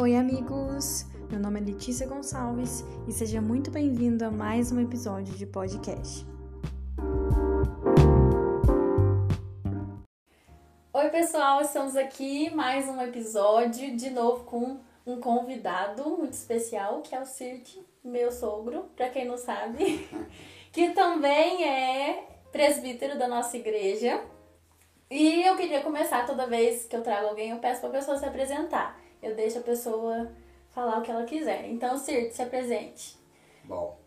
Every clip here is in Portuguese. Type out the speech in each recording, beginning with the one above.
Oi, amigos! Meu nome é Letícia Gonçalves e seja muito bem-vindo a mais um episódio de podcast. Oi, pessoal! Estamos aqui mais um episódio, de novo com um convidado muito especial, que é o Cirte, meu sogro, para quem não sabe, que também é presbítero da nossa igreja. E eu queria começar toda vez que eu trago alguém, eu peço para a pessoa se apresentar. Eu deixo a pessoa falar o que ela quiser. Então, Cirte, se apresente. Bom,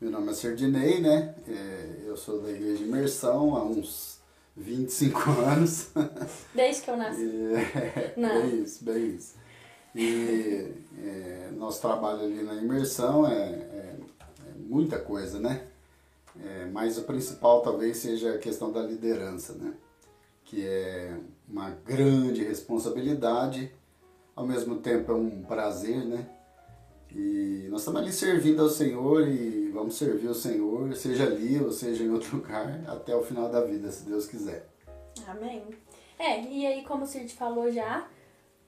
meu nome é Sardinei, né? É, eu sou da Igreja de Imersão há uns 25 anos. Desde que eu nasci. É, Não. Bem isso, bem isso. E é, nosso trabalho ali na imersão é, é, é muita coisa, né? É, mas o principal talvez seja a questão da liderança, né? Que é uma grande responsabilidade ao mesmo tempo é um prazer, né? E nós estamos ali servindo ao Senhor e vamos servir o Senhor, seja ali ou seja em outro lugar, até o final da vida, se Deus quiser. Amém. É, e aí, como o Cid falou já,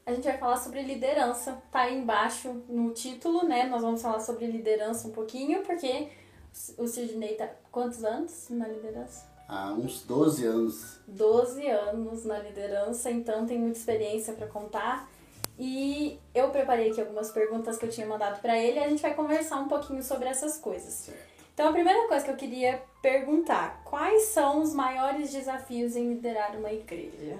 a gente vai falar sobre liderança. Tá aí embaixo no título, né? Nós vamos falar sobre liderança um pouquinho, porque o Sidney tá quantos anos na liderança? Há uns 12 anos. 12 anos na liderança, então tem muita experiência para contar. E eu preparei aqui algumas perguntas que eu tinha mandado para ele e a gente vai conversar um pouquinho sobre essas coisas. Então, a primeira coisa que eu queria perguntar: quais são os maiores desafios em liderar uma igreja?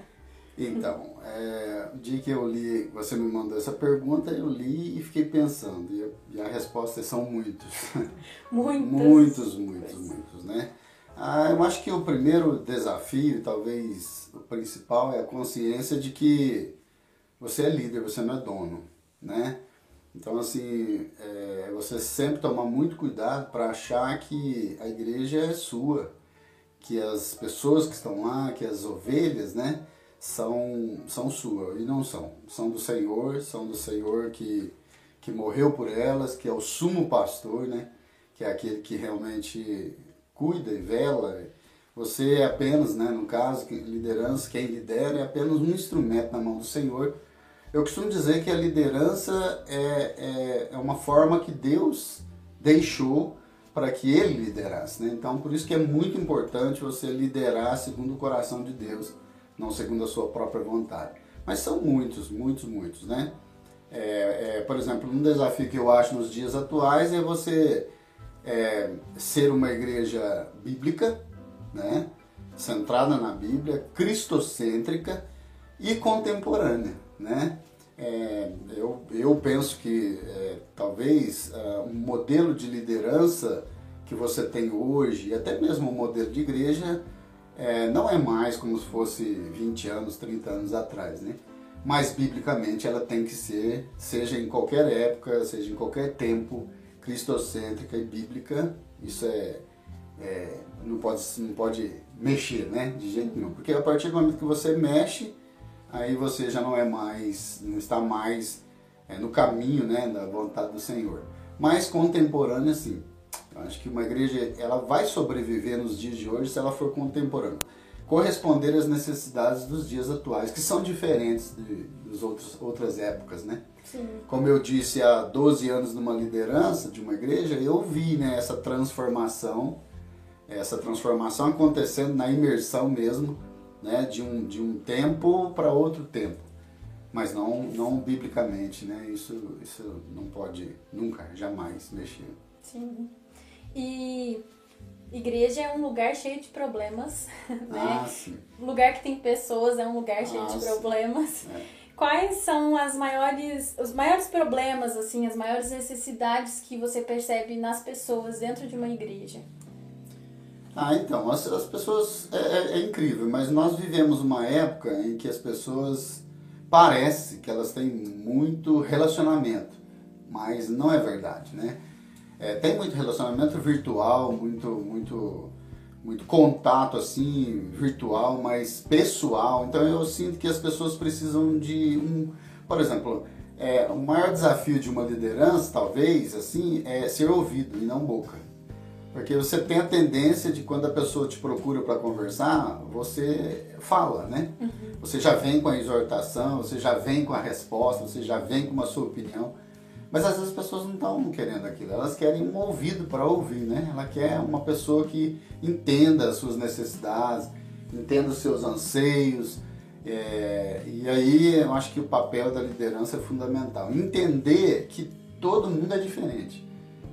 Então, é, o dia que eu li, você me mandou essa pergunta, eu li e fiquei pensando. E, e a resposta é são muitos. Muitos. muitos, muitos, muitos, né? Ah, eu acho que o primeiro desafio, talvez o principal, é a consciência de que você é líder, você não é dono, né? Então, assim, é, você sempre tomar muito cuidado para achar que a igreja é sua, que as pessoas que estão lá, que as ovelhas, né, são, são suas, e não são. São do Senhor, são do Senhor que, que morreu por elas, que é o sumo pastor, né, que é aquele que realmente cuida e vela. Você é apenas, né, no caso, liderança, quem lidera é apenas um instrumento na mão do Senhor eu costumo dizer que a liderança é, é, é uma forma que Deus deixou para que ele liderasse. Né? Então, por isso que é muito importante você liderar segundo o coração de Deus, não segundo a sua própria vontade. Mas são muitos, muitos, muitos, né? É, é, por exemplo, um desafio que eu acho nos dias atuais é você é, ser uma igreja bíblica, né? centrada na Bíblia, cristocêntrica e contemporânea né? É, eu, eu penso que é, talvez uh, um modelo de liderança que você tem hoje, e até mesmo um modelo de igreja, é, não é mais como se fosse 20 anos, 30 anos atrás, né? Mas biblicamente ela tem que ser, seja em qualquer época, seja em qualquer tempo, cristocêntrica e bíblica. Isso é, é não, pode, não pode mexer, né? De jeito nenhum. Porque a partir do momento que você mexe, aí você já não é mais, não está mais é, no caminho né, da vontade do Senhor. Mas contemporânea, sim. Eu acho que uma igreja ela vai sobreviver nos dias de hoje se ela for contemporânea. Corresponder às necessidades dos dias atuais, que são diferentes de, das outros, outras épocas, né? Sim. Como eu disse, há 12 anos numa liderança de uma igreja, eu vi né, essa transformação, essa transformação acontecendo na imersão mesmo, né, de, um, de um tempo para outro tempo, mas não, não biblicamente, né? Isso, isso não pode nunca, jamais mexer. Sim. E igreja é um lugar cheio de problemas, né? Ah, sim. Lugar que tem pessoas é um lugar cheio ah, de problemas. É. Quais são as maiores, os maiores problemas, assim, as maiores necessidades que você percebe nas pessoas dentro de uma igreja? Ah, então, as, as pessoas. É, é, é, incrível, mas nós vivemos uma época em que as pessoas. Parece que elas têm muito relacionamento, mas não é verdade, né? É, tem muito relacionamento virtual, muito, muito, muito contato assim, virtual, mas pessoal. Então eu sinto que as pessoas precisam de um. Por exemplo, é, o maior desafio de uma liderança, talvez, assim, é ser ouvido e não boca. Porque você tem a tendência de quando a pessoa te procura para conversar, você fala, né? Uhum. Você já vem com a exortação, você já vem com a resposta, você já vem com uma sua opinião. Mas às vezes as pessoas não estão querendo aquilo, elas querem um ouvido para ouvir, né? Ela quer uma pessoa que entenda as suas necessidades, entenda os seus anseios. É, e aí eu acho que o papel da liderança é fundamental. Entender que todo mundo é diferente,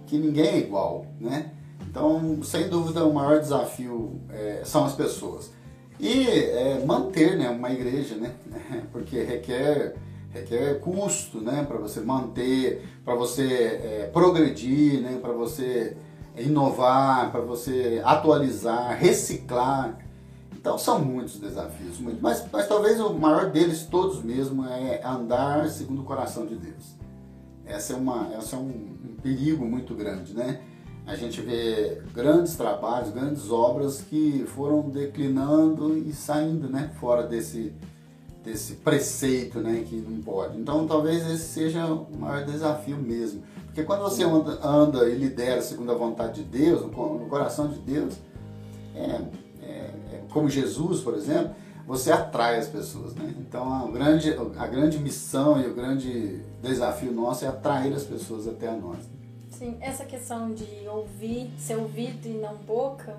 que ninguém é igual, né? Então, sem dúvida, o maior desafio é, são as pessoas. E é, manter né, uma igreja, né? Porque requer, requer custo né, para você manter, para você é, progredir, né, para você inovar, para você atualizar, reciclar. Então são muitos desafios. Mas, mas talvez o maior deles todos mesmo é andar segundo o coração de Deus. Essa é, uma, essa é um, um perigo muito grande, né? A gente vê grandes trabalhos, grandes obras que foram declinando e saindo né, fora desse, desse preceito né, que não pode. Então talvez esse seja o maior desafio mesmo. Porque quando você anda, anda e lidera segundo a vontade de Deus, no, no coração de Deus, é, é, é, como Jesus, por exemplo, você atrai as pessoas. Né? Então a grande, a grande missão e o grande desafio nosso é atrair as pessoas até a nós. Sim, essa questão de ouvir, ser ouvido e não boca,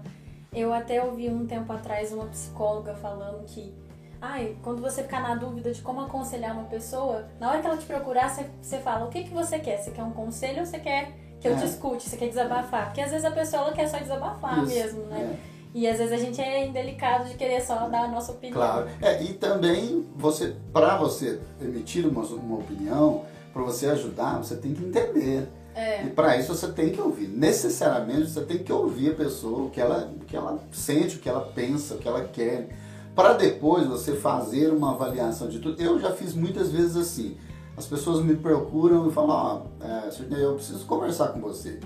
eu até ouvi um tempo atrás uma psicóloga falando que ai, quando você ficar na dúvida de como aconselhar uma pessoa, na hora que ela te procurar, você, você fala, o que, que você quer? Você quer um conselho ou você quer que eu é. te escute? Você quer desabafar? Porque às vezes a pessoa ela quer só desabafar Isso. mesmo, né? É. E às vezes a gente é indelicado de querer só dar a nossa opinião. Claro. É, e também você, para você emitir uma, uma opinião, para você ajudar, você tem que entender. É. E para isso você tem que ouvir. Necessariamente você tem que ouvir a pessoa, o que ela, o que ela sente, o que ela pensa, o que ela quer. Para depois você fazer uma avaliação de tudo. Eu já fiz muitas vezes assim. As pessoas me procuram e falam, ó, oh, é, eu preciso conversar com você.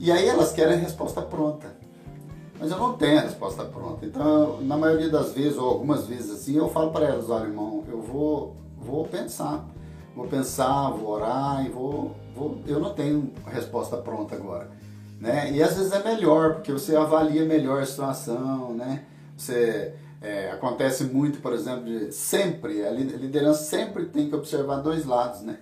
E aí elas querem a resposta pronta. Mas eu não tenho a resposta pronta. Então, na maioria das vezes, ou algumas vezes assim, eu falo para elas, olha, irmão, eu vou, vou pensar. Vou pensar, vou orar e vou vou, eu não tenho resposta pronta agora. Né? E às vezes é melhor, porque você avalia melhor a situação, né? Você, é, acontece muito, por exemplo, de sempre, a liderança sempre tem que observar dois lados, né?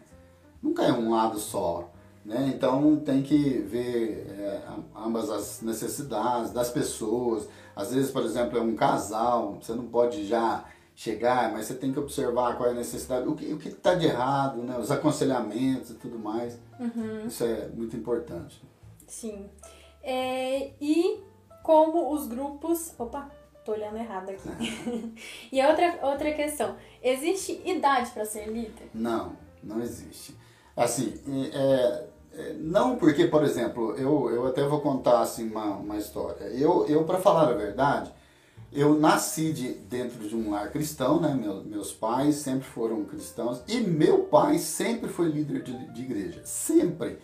Nunca é um lado só, né? Então tem que ver é, ambas as necessidades das pessoas. Às vezes, por exemplo, é um casal, você não pode já chegar, mas você tem que observar qual é a necessidade, o que o está de errado, né? os aconselhamentos e tudo mais. Uhum. Isso é muito importante. Sim. É, e como os grupos. Opa, tô olhando errado aqui. e outra, outra questão: existe idade para ser líder? Não, não existe. Assim, é, é, não porque, por exemplo, eu, eu até vou contar assim, uma, uma história. Eu, eu para falar a verdade, eu nasci de, dentro de um lar cristão, né? Meu, meus pais sempre foram cristãos e meu pai sempre foi líder de, de igreja, sempre.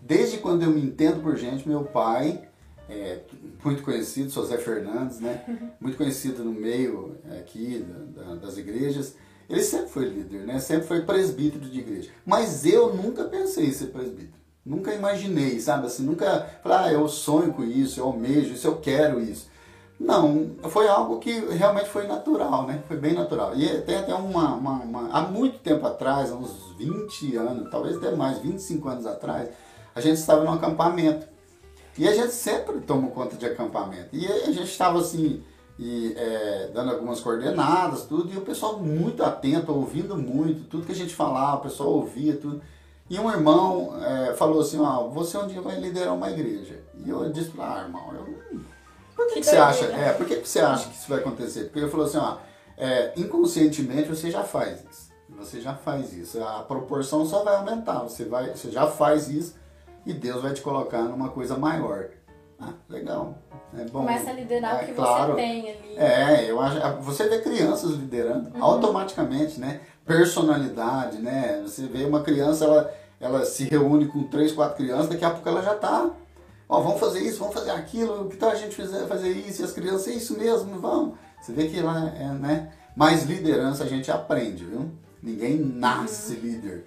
Desde quando eu me entendo por gente, meu pai, é, muito conhecido, José Fernandes, né? Muito conhecido no meio aqui da, da, das igrejas. Ele sempre foi líder, né? Sempre foi presbítero de igreja. Mas eu nunca pensei em ser presbítero. Nunca imaginei, sabe? Assim, nunca falei, ah, eu sonho com isso, eu almejo isso, eu quero isso. Não, foi algo que realmente foi natural, né? Foi bem natural. E tem até uma, uma, uma, Há muito tempo atrás, uns 20 anos, talvez até mais, 25 anos atrás, a gente estava num acampamento. E a gente sempre tomou conta de acampamento. E a gente estava assim, e, é, dando algumas coordenadas, tudo, e o pessoal muito atento, ouvindo muito, tudo que a gente falava, o pessoal ouvia, tudo. E um irmão é, falou assim, ó, você um dia vai liderar uma igreja. E eu disse, ah, irmão, eu por que, que, que você acha? É, por que, que você acha que isso vai acontecer? Porque ele falou assim, ó, é, inconscientemente você já faz isso. Você já faz isso. A proporção só vai aumentar. Você, vai, você já faz isso e Deus vai te colocar numa coisa maior. Ah, legal. É bom. Começa a liderar é, o que claro, você tem ali. É, eu acho. Você vê crianças liderando uhum. automaticamente, né? Personalidade, né? Você vê uma criança, ela, ela se reúne com três, quatro crianças, daqui a pouco ela já está ó, vamos fazer isso, vamos fazer aquilo, que tal a gente fizer, fazer isso, e as crianças, é isso mesmo, vamos. Você vê que lá é, né? Mais liderança a gente aprende, viu? Ninguém nasce líder.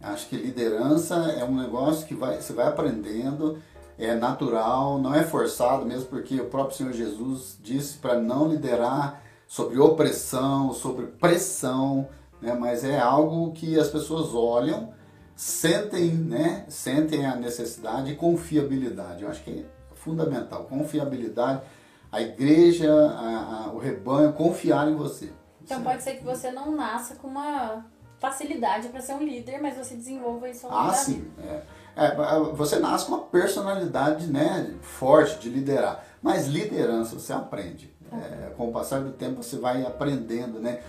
Acho que liderança é um negócio que vai, você vai aprendendo. é natural, não é forçado, mesmo porque o próprio Senhor Jesus disse para não liderar sobre opressão, sobre pressão, né? mas é algo que as pessoas olham, sentem, né? sentem a necessidade e confiabilidade. Eu acho que é fundamental, confiabilidade, a igreja, a, a, o rebanho confiar em você. Então certo? pode ser que você não nasça com uma facilidade para ser um líder, mas você desenvolva isso ao longo ah, sim. É. É, você nasce com uma personalidade né, forte de liderar. Mas liderança você aprende. É, com o passar do tempo você vai aprendendo, né?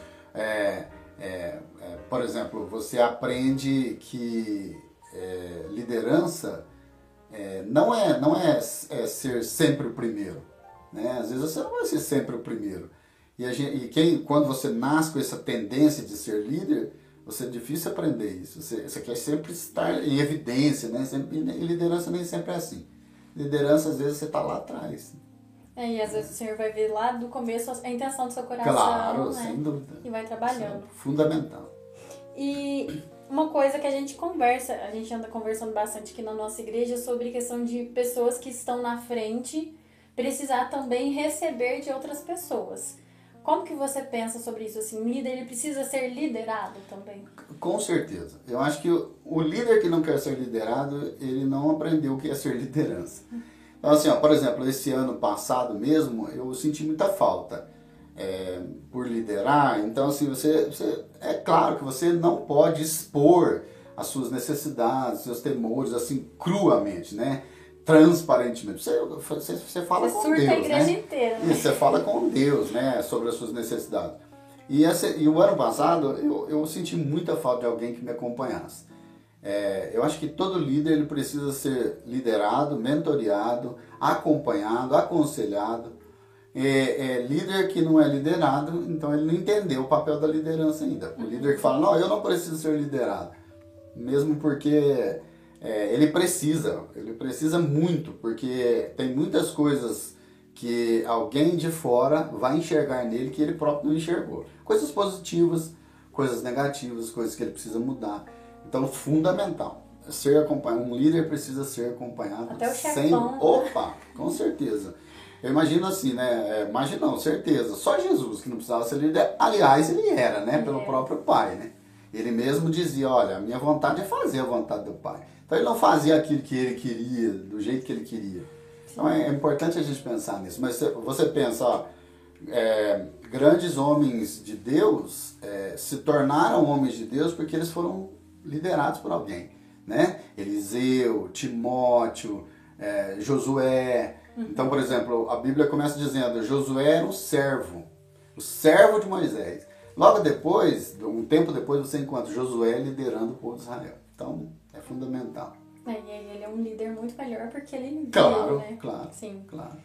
É, é, é por exemplo, você aprende que é, liderança não, é, não é, ser sempre o primeiro. Né? Às vezes você não vai ser sempre o primeiro. E, gente, e quem, quando você nasce com essa tendência de ser líder, você é difícil aprender isso. Você, você quer sempre estar em evidência, né? Sempre, e liderança nem sempre é assim. Liderança, às vezes, você está lá atrás. É, e às vezes o senhor vai ver lá do começo a intenção do seu coração. Claro, né? sem dúvida. E vai trabalhando. É fundamental. E uma coisa que a gente conversa, a gente anda conversando bastante aqui na nossa igreja sobre questão de pessoas que estão na frente precisar também receber de outras pessoas. Como que você pensa sobre isso? Assim, o líder ele precisa ser liderado também? Com certeza. Eu acho que o, o líder que não quer ser liderado, ele não aprendeu o que é ser liderança. Então, assim, ó, por exemplo, esse ano passado mesmo, eu senti muita falta é, por liderar. Então, assim, você, você, é claro que você não pode expor as suas necessidades, seus temores, assim, cruamente, né? transparentemente. Você, você, você fala você com Deus, a igreja né? inteira. Né? você fala com Deus, né, sobre as suas necessidades. E, essa, e o ano passado eu, eu senti muita falta de alguém que me acompanhasse. É, eu acho que todo líder ele precisa ser liderado, mentoreado, acompanhado, aconselhado. É, é, líder que não é liderado, então ele não entendeu o papel da liderança ainda. O líder que fala, não, eu não preciso ser liderado. Mesmo porque é, ele precisa, ele precisa muito, porque tem muitas coisas que alguém de fora vai enxergar nele que ele próprio não enxergou. Coisas positivas, coisas negativas, coisas que ele precisa mudar. Então, fundamental. Ser acompanhado, um líder precisa ser acompanhado Até o sem. Chefão. Opa, com certeza. Eu imagino assim, né? É, imagina, não, certeza. Só Jesus que não precisava ser líder. Aliás, ele era, né? Pelo próprio Pai, né? Ele mesmo dizia: Olha, a minha vontade é fazer a vontade do Pai. Então ele não fazia aquilo que ele queria, do jeito que ele queria. Então é, é importante a gente pensar nisso. Mas você pensa, ó, é, grandes homens de Deus é, se tornaram homens de Deus porque eles foram liderados por alguém. Né? Eliseu, Timóteo, é, Josué. Uhum. Então, por exemplo, a Bíblia começa dizendo: Josué era um servo, o servo de Moisés. Logo depois, um tempo depois, você encontra Josué liderando o povo de Israel. Então, é fundamental. É, e ele é um líder muito melhor porque ele claro, né? Claro, Sim. claro.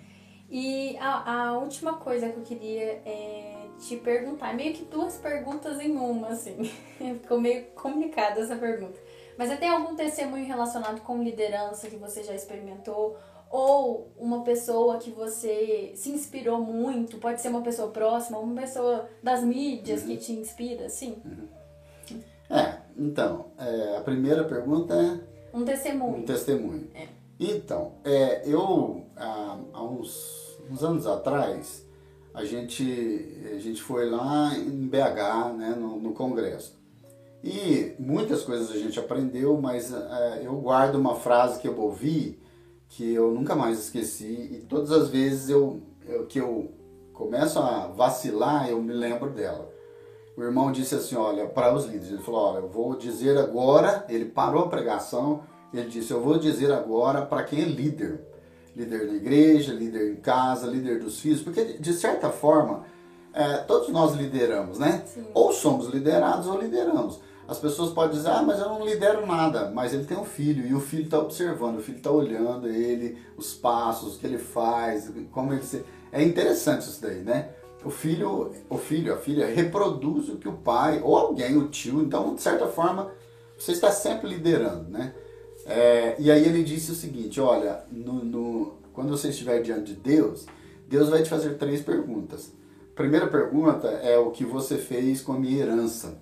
E a, a última coisa que eu queria é te perguntar, meio que duas perguntas em uma, assim. Ficou meio complicada essa pergunta. Mas você tem algum testemunho relacionado com liderança que você já experimentou? Ou uma pessoa que você se inspirou muito? Pode ser uma pessoa próxima, uma pessoa das mídias uhum. que te inspira, assim? Uhum. É, então, é, a primeira pergunta é. Um testemunho. Um testemunho. É. Então, é, eu, há, há uns, uns, anos atrás, a gente, a gente foi lá em BH, né, no, no congresso. E muitas coisas a gente aprendeu, mas é, eu guardo uma frase que eu ouvi que eu nunca mais esqueci e todas as vezes eu, eu que eu começo a vacilar, eu me lembro dela o irmão disse assim, olha, para os líderes, ele falou, olha, eu vou dizer agora, ele parou a pregação, ele disse, eu vou dizer agora para quem é líder. Líder da igreja, líder em casa, líder dos filhos, porque de certa forma, é, todos nós lideramos, né? Sim. Ou somos liderados ou lideramos. As pessoas podem dizer, ah, mas eu não lidero nada, mas ele tem um filho e o filho está observando, o filho está olhando ele, os passos, o que ele faz, como ele se... É interessante isso daí, né? o filho, o filho, a filha reproduz o que o pai ou alguém, o tio, então de certa forma você está sempre liderando, né? É, e aí ele disse o seguinte, olha, no, no, quando você estiver diante de Deus, Deus vai te fazer três perguntas. Primeira pergunta é o que você fez com a minha herança.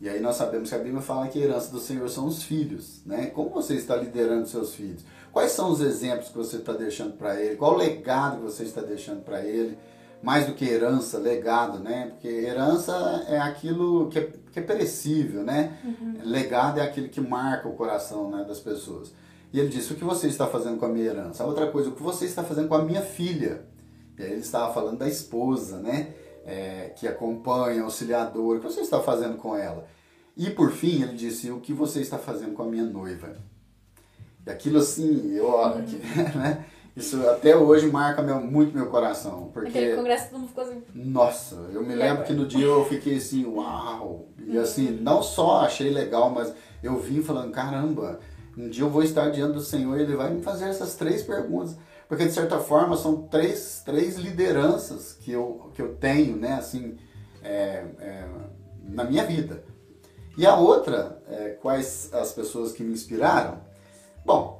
E aí nós sabemos que a Bíblia fala que a herança do Senhor são os filhos, né? Como você está liderando seus filhos? Quais são os exemplos que você está deixando para ele? Qual o legado que você está deixando para ele? Mais do que herança, legado, né? Porque herança é aquilo que é, que é perecível, né? Uhum. Legado é aquilo que marca o coração né, das pessoas. E ele disse: O que você está fazendo com a minha herança? A outra coisa, o que você está fazendo com a minha filha? E aí ele estava falando da esposa, né? é, que acompanha, auxiliadora, o que você está fazendo com ela? E por fim, ele disse: O que você está fazendo com a minha noiva? E aquilo assim, eu, uhum. né? Isso até hoje marca meu, muito meu coração. Porque, Aquele congresso todo mundo ficou assim. Nossa, eu me lembro que no dia eu fiquei assim, uau! E assim, não só achei legal, mas eu vim falando, caramba, um dia eu vou estar diante do Senhor e ele vai me fazer essas três perguntas. Porque, de certa forma, são três, três lideranças que eu, que eu tenho, né, assim, é, é, na minha vida. E a outra, é, quais as pessoas que me inspiraram? Bom,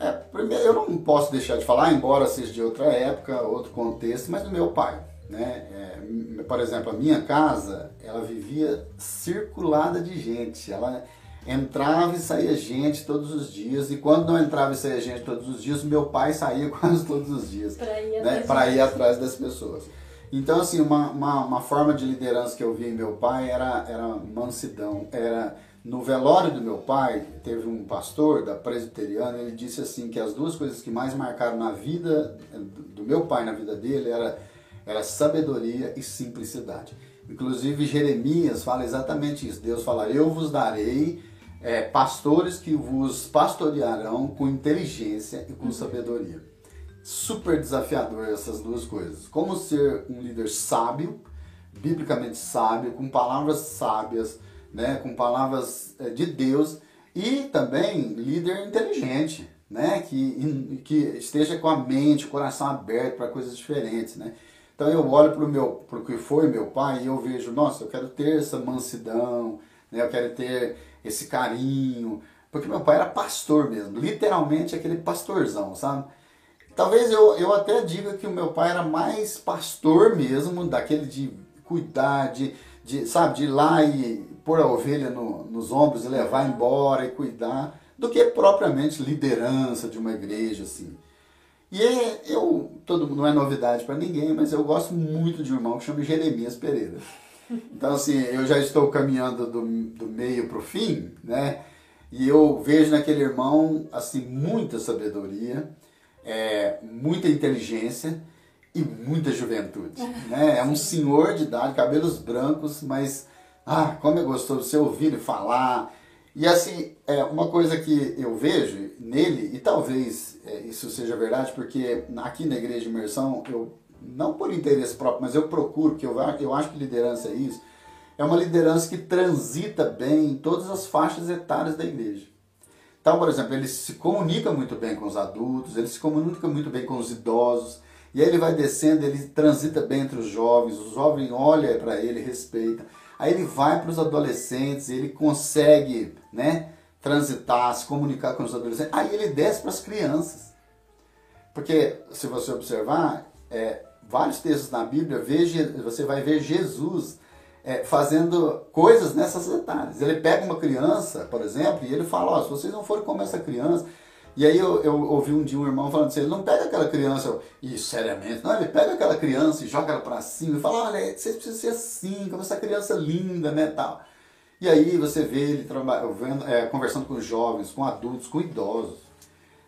é, eu não posso deixar de falar, embora seja de outra época, outro contexto, mas do meu pai. Né? É, por exemplo, a minha casa, ela vivia circulada de gente. Ela, entrava e saía gente todos os dias, e quando não entrava e saía gente todos os dias, meu pai saía quase todos os dias para ir, né, ir atrás das pessoas. Então, assim, uma, uma, uma, forma de liderança que eu vi em meu pai era, era mansidão. Era no velório do meu pai, teve um pastor da presbiteriana, ele disse assim que as duas coisas que mais marcaram na vida do meu pai, na vida dele, era, era sabedoria e simplicidade. Inclusive Jeremias fala exatamente isso. Deus fala: "Eu vos darei é, pastores que vos pastorearão com inteligência e com uhum. sabedoria. Super desafiador essas duas coisas. Como ser um líder sábio, biblicamente sábio, com palavras sábias, né, com palavras é, de Deus e também líder inteligente, né, que, que esteja com a mente, o coração aberto para coisas diferentes, né. Então eu olho para o meu, para o que foi meu pai e eu vejo, nossa, eu quero ter essa mansidão, né, eu quero ter esse carinho. Porque meu pai era pastor mesmo, literalmente aquele pastorzão, sabe? Talvez eu, eu até diga que o meu pai era mais pastor mesmo, daquele de cuidar, de, de sabe, de ir lá e pôr a ovelha no, nos ombros e levar embora e cuidar, do que propriamente liderança de uma igreja, assim. E eu, todo não é novidade para ninguém, mas eu gosto muito de um irmão que chama Jeremias Pereira. Então, assim, eu já estou caminhando do, do meio para o fim, né? E eu vejo naquele irmão, assim, muita sabedoria, é, muita inteligência e muita juventude, né? É um senhor de idade, cabelos brancos, mas, ah, como é gostoso você ouvir ele falar. E, assim, é uma coisa que eu vejo nele, e talvez é, isso seja verdade, porque aqui na Igreja de Imersão eu não por interesse próprio, mas eu procuro, que eu, eu acho que liderança é isso, é uma liderança que transita bem em todas as faixas etárias da igreja. Então, por exemplo, ele se comunica muito bem com os adultos, ele se comunica muito bem com os idosos, e aí ele vai descendo, ele transita bem entre os jovens, o jovem olha para ele, respeita. Aí ele vai para os adolescentes, ele consegue né, transitar, se comunicar com os adolescentes. Aí ele desce para as crianças. Porque, se você observar, é, vários textos na Bíblia, você vai ver Jesus é, fazendo coisas nessas detalhes. Ele pega uma criança, por exemplo, e ele fala, ó, se vocês não forem como essa criança... E aí eu, eu ouvi um dia um irmão falando assim, ele não pega aquela criança, e seriamente, não, ele pega aquela criança e joga ela para cima e fala, olha, vocês precisam ser assim, como essa criança linda, né, tal. E aí você vê ele trabalhando, é, conversando com jovens, com adultos, com idosos.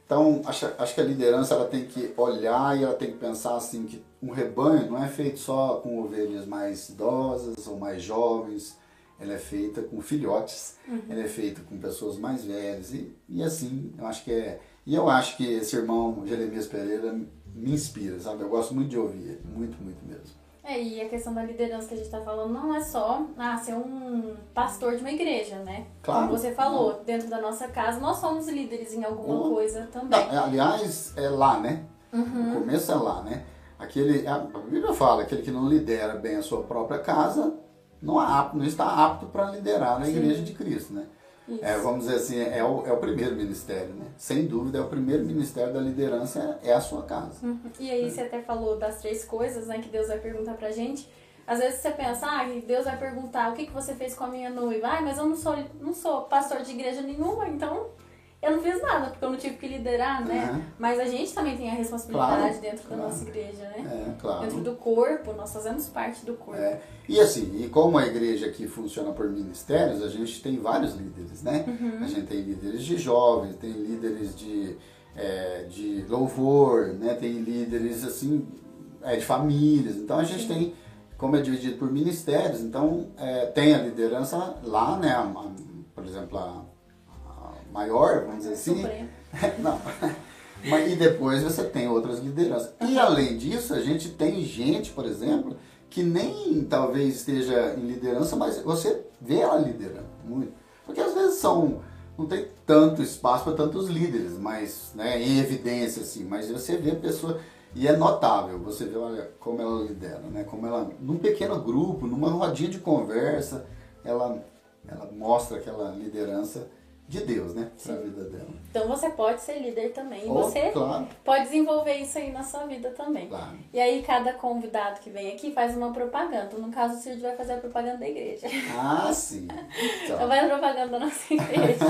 Então, acho, acho que a liderança ela tem que olhar e ela tem que pensar assim que um rebanho não é feito só com ovelhas mais idosas ou mais jovens, ela é feita com filhotes, uhum. ela é feita com pessoas mais velhas e, e assim, eu acho que é... E eu acho que esse irmão Jeremias Pereira me inspira, sabe? Eu gosto muito de ouvir, muito, muito mesmo. É, e a questão da liderança que a gente está falando não é só ah, ser um pastor de uma igreja, né? Claro. Como você falou, dentro da nossa casa, nós somos líderes em alguma coisa também. Não, aliás, é lá, né? Uhum. O começo é lá, né? Aquele, a Bíblia fala, aquele que não lidera bem a sua própria casa não, apto, não está apto para liderar na Sim. igreja de Cristo, né? É, vamos dizer assim, é o, é o primeiro ministério, né? Sem dúvida, é o primeiro ministério da liderança, é, é a sua casa. Uhum. E aí você até falou das três coisas, né, que Deus vai perguntar pra gente, Às vezes você pensa, ah, Deus vai perguntar o que, que você fez com a minha noiva. Ah, mas eu não sou, não sou pastor de igreja nenhuma, então eu não fiz nada, porque eu não tive que liderar, né? Uhum. Mas a gente também tem a responsabilidade claro, dentro claro. da nossa igreja, né? É, claro. Dentro do corpo, nós fazemos parte do corpo. É. E assim, e como a igreja aqui funciona por ministérios, a gente tem vários líderes, né? Uhum. A gente tem líderes de jovens, tem líderes de, é, de louvor, né? Tem líderes assim, é, de famílias. Então a gente Sim. tem, como é dividido por ministérios, então é, tem a liderança lá, né? A, a, por exemplo, a maior, vamos dizer assim. Não. Mas, e depois você tem outras lideranças. E além disso, a gente tem gente, por exemplo, que nem talvez esteja em liderança, mas você vê ela liderando muito. Porque às vezes são não tem tanto espaço para tantos líderes, mas né, em evidência assim, mas você vê a pessoa e é notável, você vê olha, como ela lidera, né? Como ela num pequeno grupo, numa rodinha de conversa, ela ela mostra aquela liderança de Deus, né? Para a vida dela. Então você pode ser líder também. Oh, você claro. pode desenvolver isso aí na sua vida também. Claro. E aí cada convidado que vem aqui faz uma propaganda. No caso, o Cid vai fazer a propaganda da igreja. Ah, sim. Então, então vai a propaganda da nossa igreja.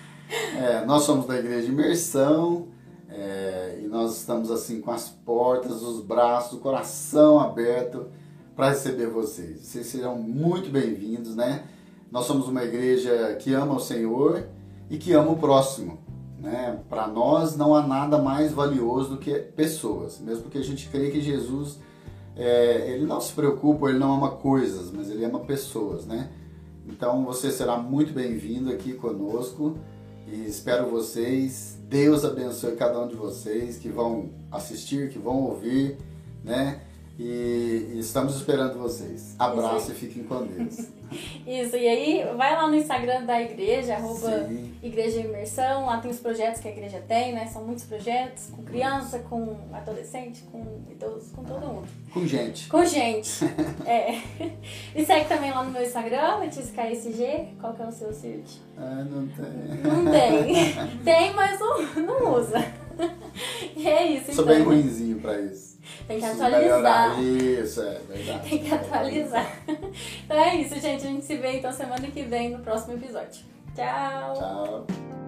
é, nós somos da Igreja de Imersão. É, e nós estamos assim com as portas, os braços, o coração aberto para receber vocês. Vocês serão muito bem-vindos, né? Nós somos uma igreja que ama o Senhor e que ama o próximo. Né? Para nós não há nada mais valioso do que pessoas, mesmo porque a gente crê que Jesus é, ele não se preocupa, ele não ama coisas, mas ele ama pessoas, né? Então você será muito bem-vindo aqui conosco e espero vocês. Deus abençoe cada um de vocês que vão assistir, que vão ouvir, né? E, estamos esperando vocês. Abraço e fiquem com Deus. Isso, e aí vai lá no Instagram da igreja, arroba Igreja Imersão, lá tem os projetos que a igreja tem, né? São muitos projetos, com criança, com adolescente, com idosos, com todo mundo. Com gente. Com gente, é. E segue também lá no meu Instagram, Letícia KSG, qual que é o seu site? Ah, não tem. Não tem. tem, mas não, não usa. E é isso, Sou então. bem ruimzinho pra isso. Tem que atualizar. Isso, é verdade. Tem que atualizar. Então é isso, gente. A gente se vê então semana que vem no próximo episódio. Tchau. Tchau.